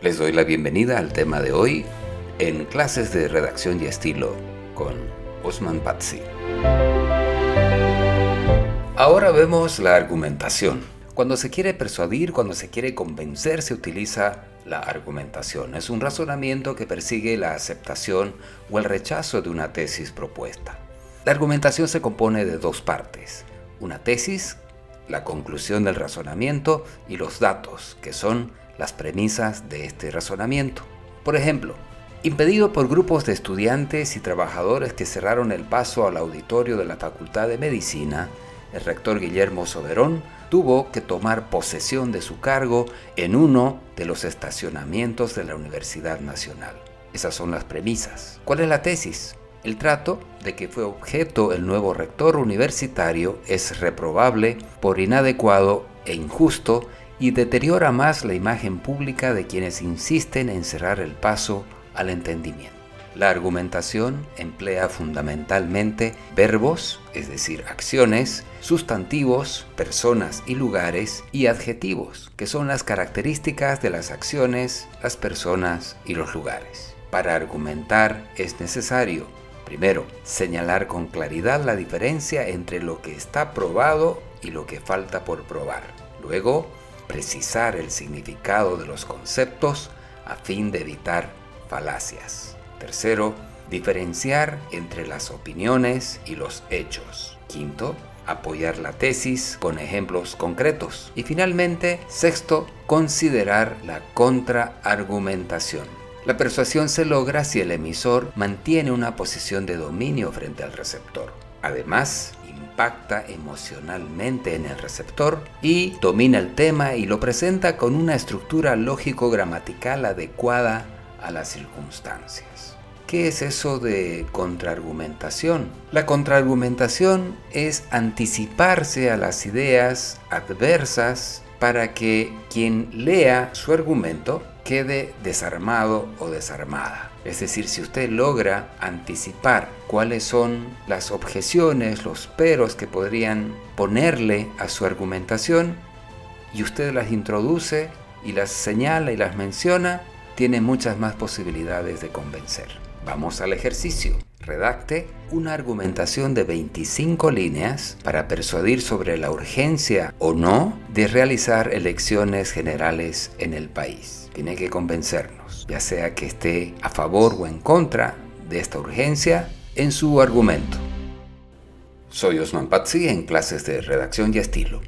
Les doy la bienvenida al tema de hoy en clases de redacción y estilo con Osman Pazzi. Ahora vemos la argumentación. Cuando se quiere persuadir, cuando se quiere convencer, se utiliza la argumentación. Es un razonamiento que persigue la aceptación o el rechazo de una tesis propuesta. La argumentación se compone de dos partes. Una tesis, la conclusión del razonamiento, y los datos, que son las premisas de este razonamiento. Por ejemplo, impedido por grupos de estudiantes y trabajadores que cerraron el paso al auditorio de la Facultad de Medicina, el rector Guillermo Soberón tuvo que tomar posesión de su cargo en uno de los estacionamientos de la Universidad Nacional. Esas son las premisas. ¿Cuál es la tesis? El trato de que fue objeto el nuevo rector universitario es reprobable por inadecuado e injusto y deteriora más la imagen pública de quienes insisten en cerrar el paso al entendimiento. La argumentación emplea fundamentalmente verbos, es decir, acciones, sustantivos, personas y lugares, y adjetivos, que son las características de las acciones, las personas y los lugares. Para argumentar es necesario, primero, señalar con claridad la diferencia entre lo que está probado y lo que falta por probar. Luego, precisar el significado de los conceptos a fin de evitar falacias. Tercero, diferenciar entre las opiniones y los hechos. Quinto, apoyar la tesis con ejemplos concretos. Y finalmente, sexto, considerar la contraargumentación. La persuasión se logra si el emisor mantiene una posición de dominio frente al receptor. Además, impacta emocionalmente en el receptor y domina el tema y lo presenta con una estructura lógico-gramatical adecuada a las circunstancias. ¿Qué es eso de contraargumentación? La contraargumentación es anticiparse a las ideas adversas para que quien lea su argumento quede desarmado o desarmada. Es decir, si usted logra anticipar cuáles son las objeciones, los peros que podrían ponerle a su argumentación y usted las introduce y las señala y las menciona, tiene muchas más posibilidades de convencer. Vamos al ejercicio. Redacte una argumentación de 25 líneas para persuadir sobre la urgencia o no de realizar elecciones generales en el país. Tiene que convencernos, ya sea que esté a favor o en contra de esta urgencia en su argumento. Soy Osman Pazzi en clases de redacción y estilo.